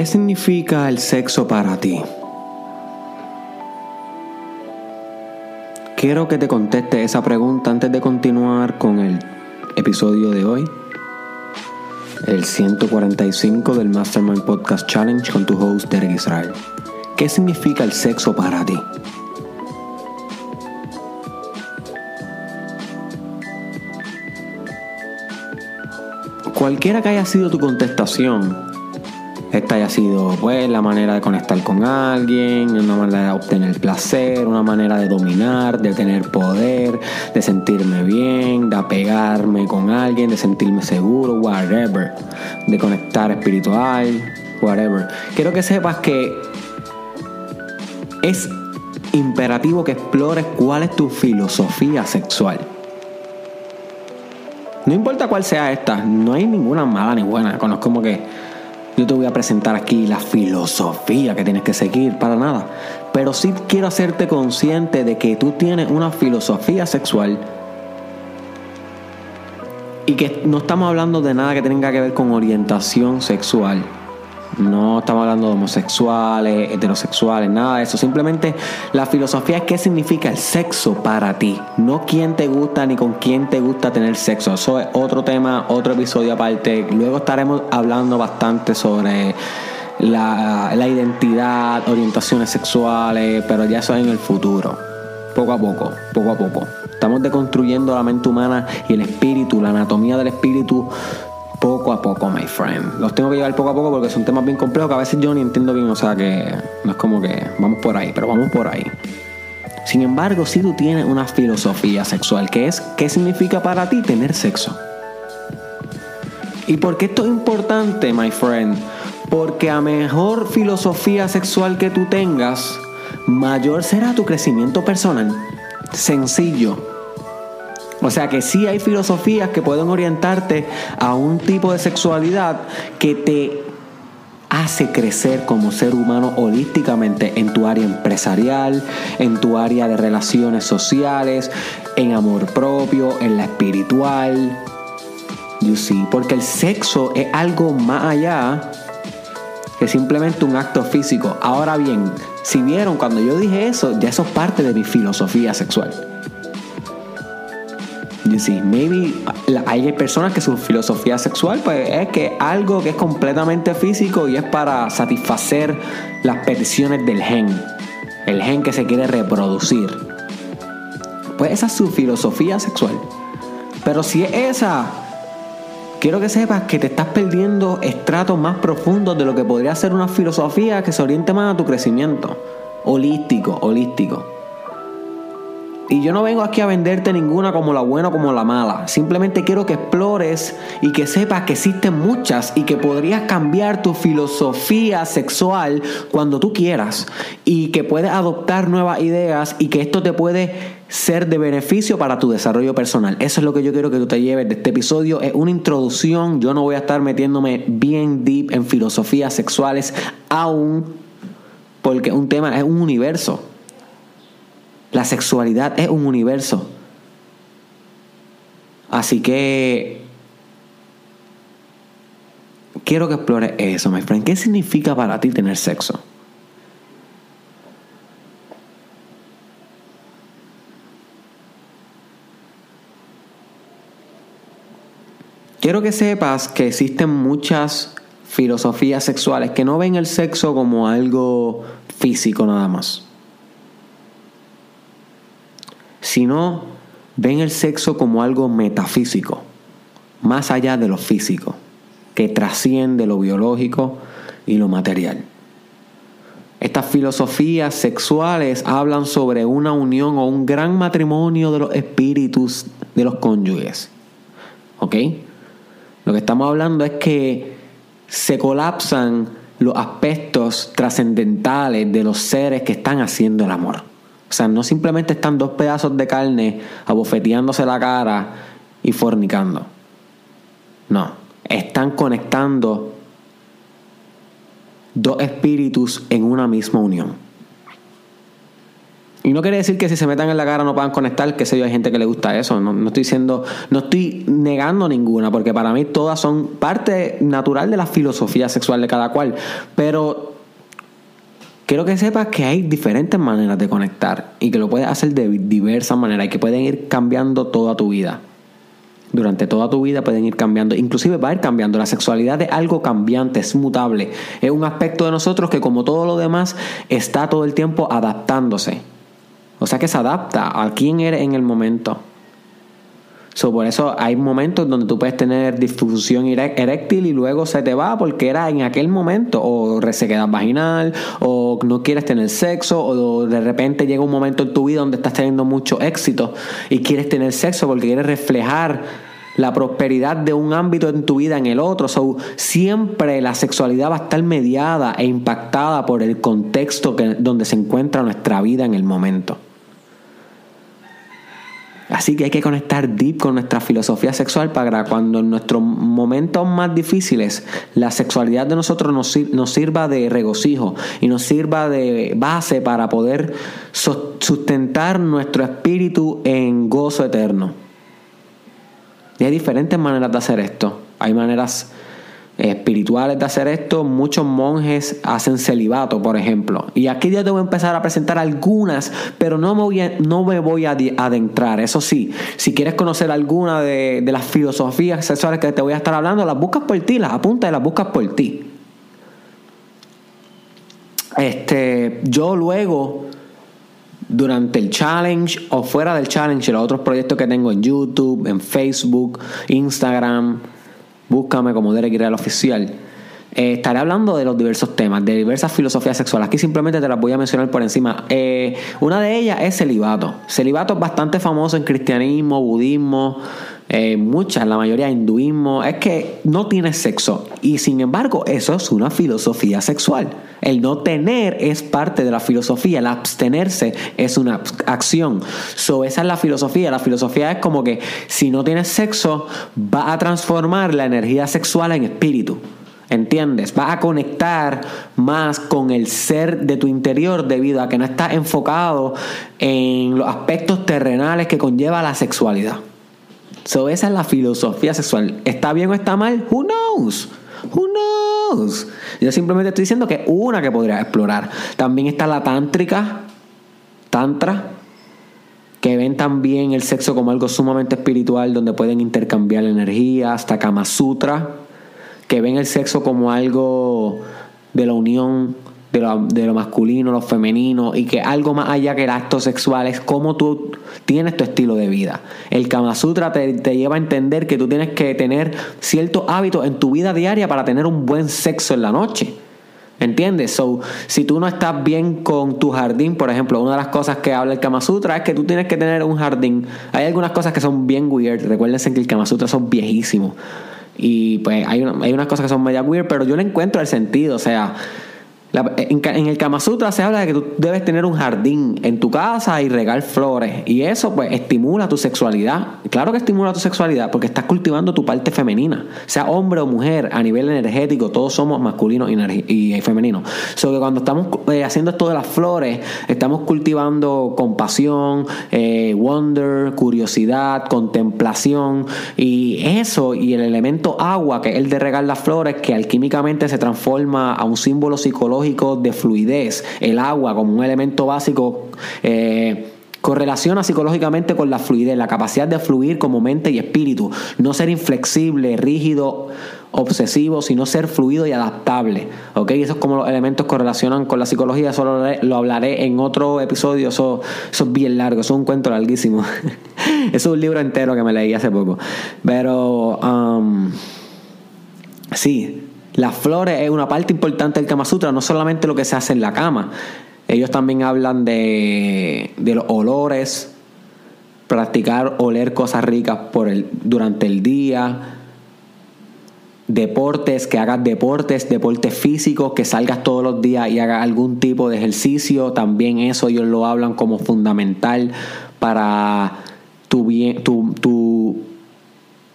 ¿Qué significa el sexo para ti? Quiero que te conteste esa pregunta antes de continuar con el episodio de hoy. El 145 del Mastermind Podcast Challenge con tu host Derek Israel. ¿Qué significa el sexo para ti? Cualquiera que haya sido tu contestación, esta haya sido pues la manera de conectar con alguien, una manera de obtener placer, una manera de dominar, de tener poder, de sentirme bien, de apegarme con alguien, de sentirme seguro, whatever, de conectar espiritual, whatever. Quiero que sepas que es imperativo que explores cuál es tu filosofía sexual. No importa cuál sea esta, no hay ninguna mala ni buena. Conozco como que yo te voy a presentar aquí la filosofía que tienes que seguir, para nada. Pero sí quiero hacerte consciente de que tú tienes una filosofía sexual y que no estamos hablando de nada que tenga que ver con orientación sexual. No estamos hablando de homosexuales, heterosexuales, nada de eso. Simplemente la filosofía es qué significa el sexo para ti. No quién te gusta ni con quién te gusta tener sexo. Eso es otro tema, otro episodio aparte. Luego estaremos hablando bastante sobre la, identidad, orientaciones sexuales, pero ya eso es en el futuro. Poco a poco, poco a poco. Estamos deconstruyendo la mente humana y el espíritu, la anatomía del espíritu poco a poco, my friend. Los tengo que llevar poco a poco porque son temas bien complejos que a veces yo ni entiendo bien, o sea que no es como que vamos por ahí, pero vamos por ahí. Sin embargo, si tú tienes una filosofía sexual, que es qué significa para ti tener sexo. ¿Y por qué esto es importante, my friend? Porque a mejor filosofía sexual que tú tengas, mayor será tu crecimiento personal. Sencillo. O sea que sí hay filosofías que pueden orientarte a un tipo de sexualidad que te hace crecer como ser humano holísticamente en tu área empresarial, en tu área de relaciones sociales, en amor propio, en la espiritual. You see, porque el sexo es algo más allá que simplemente un acto físico. Ahora bien, si vieron cuando yo dije eso, ya eso es parte de mi filosofía sexual. Sí, maybe hay personas que su filosofía sexual pues, es que algo que es completamente físico y es para satisfacer las peticiones del gen, el gen que se quiere reproducir. Pues esa es su filosofía sexual. Pero si es esa, quiero que sepas que te estás perdiendo estratos más profundos de lo que podría ser una filosofía que se oriente más a tu crecimiento. Holístico, holístico. Y yo no vengo aquí a venderte ninguna como la buena o como la mala. Simplemente quiero que explores y que sepas que existen muchas y que podrías cambiar tu filosofía sexual cuando tú quieras. Y que puedes adoptar nuevas ideas y que esto te puede ser de beneficio para tu desarrollo personal. Eso es lo que yo quiero que tú te lleves de este episodio. Es una introducción. Yo no voy a estar metiéndome bien deep en filosofías sexuales aún porque un tema es un universo. La sexualidad es un universo. Así que quiero que explores eso, my friend. ¿Qué significa para ti tener sexo? Quiero que sepas que existen muchas filosofías sexuales que no ven el sexo como algo físico nada más sino ven el sexo como algo metafísico, más allá de lo físico, que trasciende lo biológico y lo material. Estas filosofías sexuales hablan sobre una unión o un gran matrimonio de los espíritus de los cónyuges. ¿Ok? Lo que estamos hablando es que se colapsan los aspectos trascendentales de los seres que están haciendo el amor. O sea, no simplemente están dos pedazos de carne abofeteándose la cara y fornicando. No, están conectando dos espíritus en una misma unión. Y no quiere decir que si se metan en la cara no puedan conectar, que sé yo, hay gente que le gusta eso. No, no estoy diciendo, no estoy negando ninguna, porque para mí todas son parte natural de la filosofía sexual de cada cual. Pero quiero que sepas que hay diferentes maneras de conectar y que lo puedes hacer de diversas maneras y que pueden ir cambiando toda tu vida. Durante toda tu vida pueden ir cambiando, inclusive va a ir cambiando. La sexualidad es algo cambiante, es mutable. Es un aspecto de nosotros que como todo lo demás está todo el tiempo adaptándose. O sea que se adapta a quién eres en el momento. So, por eso hay momentos donde tú puedes tener disfunción eréctil y luego se te va porque era en aquel momento o resequedad vaginal o no quieres tener sexo o de repente llega un momento en tu vida donde estás teniendo mucho éxito y quieres tener sexo porque quieres reflejar la prosperidad de un ámbito en tu vida en el otro. So, siempre la sexualidad va a estar mediada e impactada por el contexto donde se encuentra nuestra vida en el momento. Así que hay que conectar deep con nuestra filosofía sexual para cuando en nuestros momentos más difíciles la sexualidad de nosotros nos, sirva de regocijo y nos sirva de base para poder sustentar nuestro espíritu en gozo eterno. Y hay diferentes maneras de hacer esto. Hay maneras espirituales de hacer esto, muchos monjes hacen celibato, por ejemplo. Y aquí yo te voy a empezar a presentar algunas, pero no me voy a, no me voy a adentrar. Eso sí, si quieres conocer alguna de, las filosofías sexuales que te voy a estar hablando, las buscas por ti, las apuntas y las buscas por ti. Este, yo luego durante el challenge o fuera del challenge, los otros proyectos que tengo en YouTube, en Facebook, Instagram, búscame como Derek Real Oficial. Eh, estaré hablando de los diversos temas, de diversas filosofías sexuales. Aquí simplemente te las voy a mencionar por encima. Eh, una de ellas es celibato. Celibato es bastante famoso en cristianismo, budismo, eh, muchas, la mayoría hinduismo. Es que no tienes sexo. Y sin embargo, eso es una filosofía sexual. El no tener es parte de la filosofía. El abstenerse es una acción. So, esa es la filosofía. La filosofía es como que si no tienes sexo, va a transformar la energía sexual en espíritu. ¿Entiendes? Vas a conectar más con el ser de tu interior debido a que no estás enfocado en los aspectos terrenales que conlleva la sexualidad. So, esa es la filosofía sexual. ¿Está bien o está mal? Who knows? Who knows? Yo simplemente estoy diciendo que una que podría explorar. También está la tántrica, tantra, que ven también el sexo como algo sumamente espiritual donde pueden intercambiar energía, hasta Kama Sutra que ven el sexo como algo de la unión de lo, masculino, lo femenino y que algo más allá que el acto sexual es cómo tú tienes tu estilo de vida. El Kama Sutra te, lleva a entender que tú tienes que tener ciertos hábitos en tu vida diaria para tener un buen sexo en la noche. ¿Entiendes? So, si tú no estás bien con tu jardín, por ejemplo, una de las cosas que habla el Kama Sutra es que tú tienes que tener un jardín. Hay algunas cosas que son bien weird. Recuérdense que el Kama Sutra son viejísimos. Y pues hay, hay unas cosas que son media weird, pero yo le encuentro el sentido. O sea, en, el Kama Sutra se habla de que tú debes tener un jardín en tu casa y regar flores. Y eso pues estimula tu sexualidad. Claro que estimula tu sexualidad porque estás cultivando tu parte femenina. Sea hombre o mujer, a nivel energético, todos somos masculinos y, femeninos. So que cuando estamos eh, haciendo esto de las flores, estamos cultivando compasión, eh, wonder, curiosidad, contemplación. Y eso y el elemento agua, que es el de regar las flores, que alquímicamente se transforma a un símbolo psicológico de fluidez. El agua como un elemento básico eh, correlaciona psicológicamente con la fluidez, la capacidad de fluir como mente y espíritu. No ser inflexible, rígido, obsesivo, sino ser fluido y adaptable. ¿Ok? Eso es como los elementos correlacionan con la psicología. Eso lo, hablaré en otro episodio. Eso, eso es bien largo. Eso es un cuento larguísimo. es un libro entero que me leí hace poco. Pero, um, sí las flores es una parte importante del Kama Sutra, no solamente lo que se hace en la cama. Ellos también hablan de, los olores, practicar oler cosas ricas por el, durante el día, deportes, que hagas deportes, deportes físicos, que salgas todos los días y hagas algún tipo de ejercicio. También eso ellos lo hablan como fundamental para tu, bien, tu, tu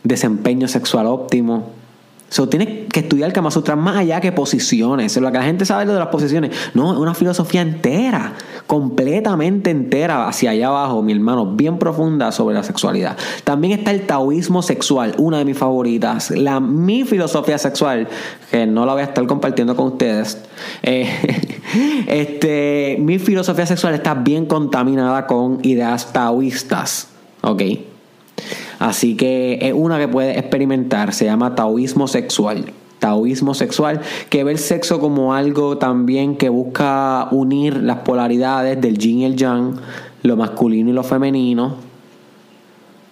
desempeño sexual óptimo So, tienes que estudiar Kama Sutra más allá que posiciones. Lo que la gente sabe de las posiciones. No, es una filosofía entera, completamente entera hacia allá abajo, mi hermano, bien profunda sobre la sexualidad. También está el taoísmo sexual, una de mis favoritas. La, mi filosofía sexual, que no la voy a estar compartiendo con ustedes. Eh, este, mi filosofía sexual está bien contaminada con ideas taoístas. ¿Ok? Así que es una que puede experimentar, se llama taoísmo sexual. Taoísmo sexual, que ve el sexo como algo también que busca unir las polaridades del yin y el yang, lo masculino y lo femenino,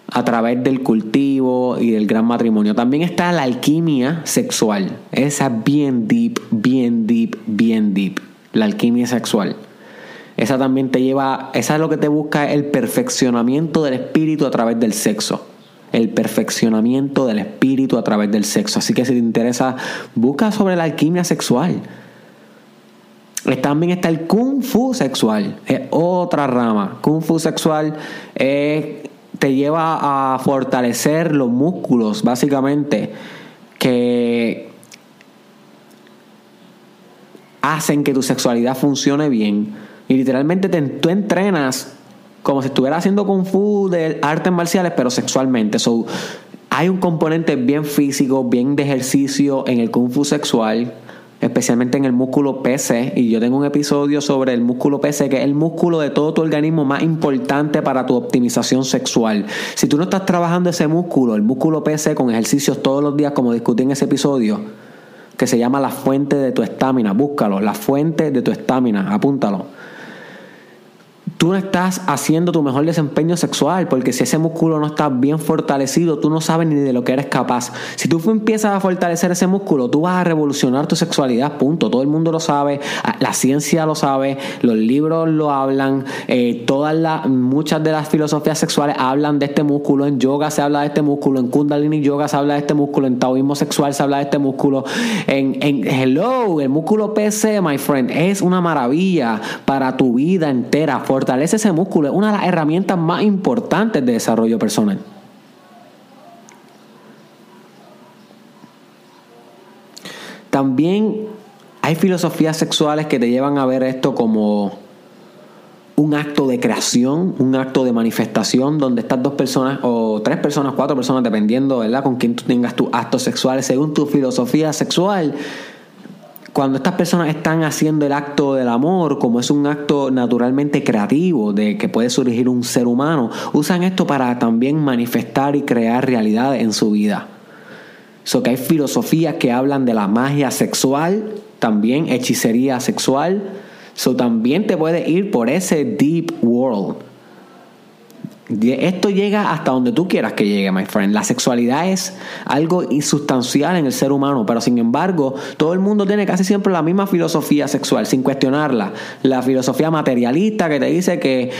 a través del cultivo y del gran matrimonio. También está la alquimia sexual. Esa es bien deep, bien deep, bien deep. La alquimia sexual. Esa también te lleva, esa es lo que te busca el perfeccionamiento del espíritu a través del sexo el perfeccionamiento del espíritu a través del sexo. Así que si te interesa, busca sobre la alquimia sexual. También está el kung fu sexual, es otra rama. Kung fu sexual te lleva a fortalecer los músculos, básicamente, que hacen que tu sexualidad funcione bien. Y literalmente te, tú entrenas como si estuviera haciendo kung fu de artes marciales, pero sexualmente. So, hay un componente bien físico, bien de ejercicio en el kung fu sexual, especialmente en el músculo PC. Y yo tengo un episodio sobre el músculo PC, que es el músculo de todo tu organismo más importante para tu optimización sexual. Si tú no estás trabajando ese músculo, el músculo PC, con ejercicios todos los días, como discutí en ese episodio, que se llama la fuente de tu estamina, búscalo, la fuente de tu estamina, apúntalo tú no estás haciendo tu mejor desempeño sexual, porque si ese músculo no está bien fortalecido, tú no sabes ni de lo que eres capaz. Si tú empiezas a fortalecer ese músculo, tú vas a revolucionar tu sexualidad, punto. Todo el mundo lo sabe, la ciencia lo sabe, los libros lo hablan, eh, todas las, muchas de las filosofías sexuales hablan de este músculo, en yoga se habla de este músculo, en kundalini yoga se habla de este músculo, en taoísmo sexual se habla de este músculo, en hello, el músculo PC, my friend, es una maravilla para tu vida entera fortalece ese músculo, es una de las herramientas más importantes de desarrollo personal. También hay filosofías sexuales que te llevan a ver esto como un acto de creación, un acto de manifestación, donde estas dos personas, o tres personas, cuatro personas, dependiendo, ¿verdad?, con quien tú tengas tus actos sexuales, según tu filosofía sexual, cuando estas personas están haciendo el acto del amor, como es un acto naturalmente creativo, de que puede surgir un ser humano, usan esto para también manifestar y crear realidad en su vida. So que hay filosofías que hablan de la magia sexual, también hechicería sexual. So también te puede ir por ese deep world. Esto llega hasta donde tú quieras que llegue, my friend. La sexualidad es algo insustancial en el ser humano, pero sin embargo, todo el mundo tiene casi siempre la misma filosofía sexual, sin cuestionarla. La filosofía materialista que te dice que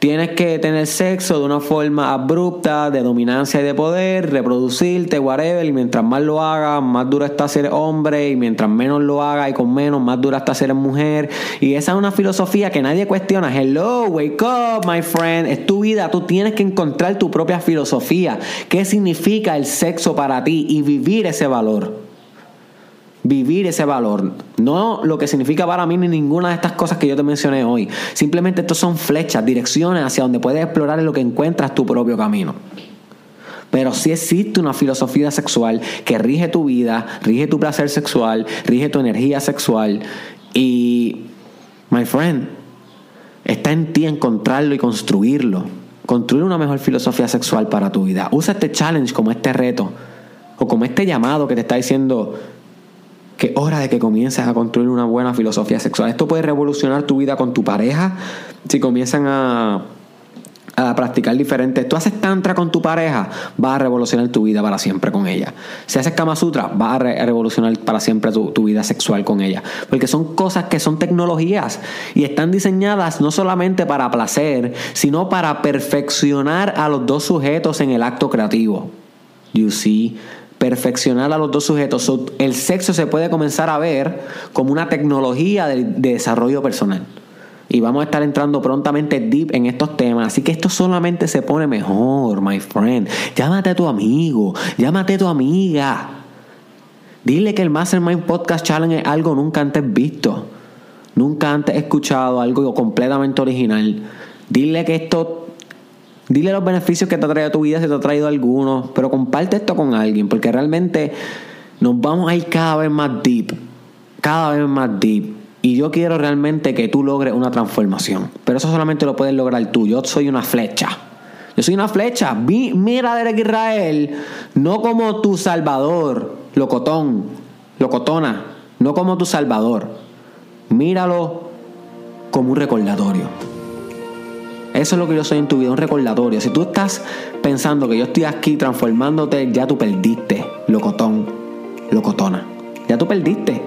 Tienes que tener sexo de una forma abrupta, de dominancia y de poder, reproducirte, whatever, y mientras más lo hagas, más duro está ser hombre, y mientras menos lo hagas y con menos, más dura está ser mujer. Y esa es una filosofía que nadie cuestiona. Hello, wake up, my friend. Es tu vida, tú tienes que encontrar tu propia filosofía. ¿Qué significa el sexo para ti? Y vivir ese valor vivir ese valor. No lo que significa para mí ni ninguna de estas cosas que yo te mencioné hoy. Simplemente estos son flechas, direcciones hacia donde puedes explorar en lo que encuentras tu propio camino. Pero sí existe una filosofía sexual que rige tu vida, rige tu placer sexual, rige tu energía sexual. Y, my friend, está en ti encontrarlo y construirlo. Construir una mejor filosofía sexual para tu vida. Usa este challenge como este reto o como este llamado que te está diciendo, que hora de que comiences a construir una buena filosofía sexual. Esto puede revolucionar tu vida con tu pareja si comienzan a, a practicar diferentes. Tú haces tantra con tu pareja, va a revolucionar tu vida para siempre con ella. Si haces Kama Sutra, va a, revolucionar para siempre tu, tu, vida sexual con ella. Porque son cosas que son tecnologías y están diseñadas no solamente para placer, sino para perfeccionar a los dos sujetos en el acto creativo. You see? Perfeccionar a los dos sujetos. el sexo se puede comenzar a ver como una tecnología de, desarrollo personal. Y vamos a estar entrando prontamente deep en estos temas. Así que esto solamente se pone mejor, my friend. Llámate a tu amigo, llámate a tu amiga. Dile que el Mastermind Podcast Challenge es algo nunca antes visto. Nunca antes escuchado, algo completamente original. Dile que esto. Dile los beneficios que te ha traído tu vida si te ha traído algunos. Pero comparte esto con alguien. Porque realmente nos vamos a ir cada vez más deep. Cada vez más deep. Y yo quiero realmente que tú logres una transformación. Pero eso solamente lo puedes lograr tú. Yo soy una flecha. Yo soy una flecha. mira a Derek Israel no como tu salvador, locotón, locotona, no como tu salvador. Míralo como un recordatorio. Eso es lo que yo soy en tu vida, un recordatorio. Si tú estás pensando que yo estoy aquí transformándote, ya tú perdiste, locotón, locotona. Ya tú perdiste.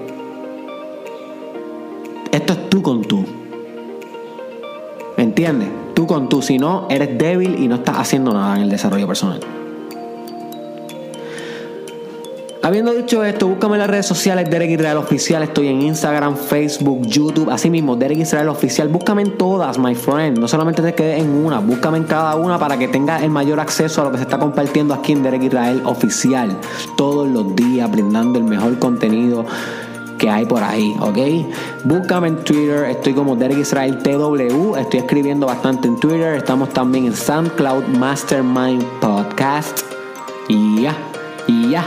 Esto es tú con tú. ¿Entiendes? Tú con tú. Si no, eres débil y no estás haciendo nada en el desarrollo personal. Habiendo dicho esto, búscame en las redes sociales Derek Israel Oficial. Estoy en Instagram, Facebook, YouTube. Así mismo, Derek Israel Oficial. Búscame en todas, my friend. No solamente te quedes en una, búscame en cada una para que tengas el mayor acceso a lo que se está compartiendo aquí en Derek Israel Oficial. Todos los días, brindando el mejor contenido que hay por ahí, ¿ok? Búscame en Twitter, estoy como Derek Israel TW, estoy escribiendo bastante en Twitter, estamos también en SoundCloud Mastermind Podcast. Y ya, y ya.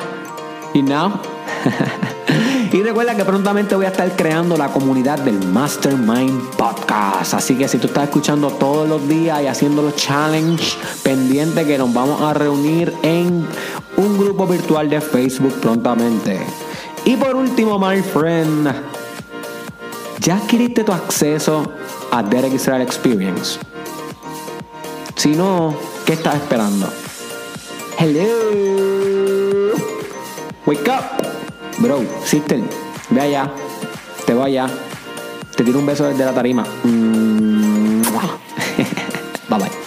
Y now. y recuerda que prontamente voy a estar creando la comunidad del Mastermind Podcast. Así que si tú estás escuchando todos los días y haciendo los challenge pendiente que nos vamos a reunir en un grupo virtual de Facebook prontamente. Y por último, my friend, ¿ya adquiriste tu acceso a Derek Israel Experience? Si no, ¿qué estás esperando? Hello. Wake up. Bro, sister, ve allá. Te voy allá. Te tiro un beso desde la tarima. Mm. Bye bye.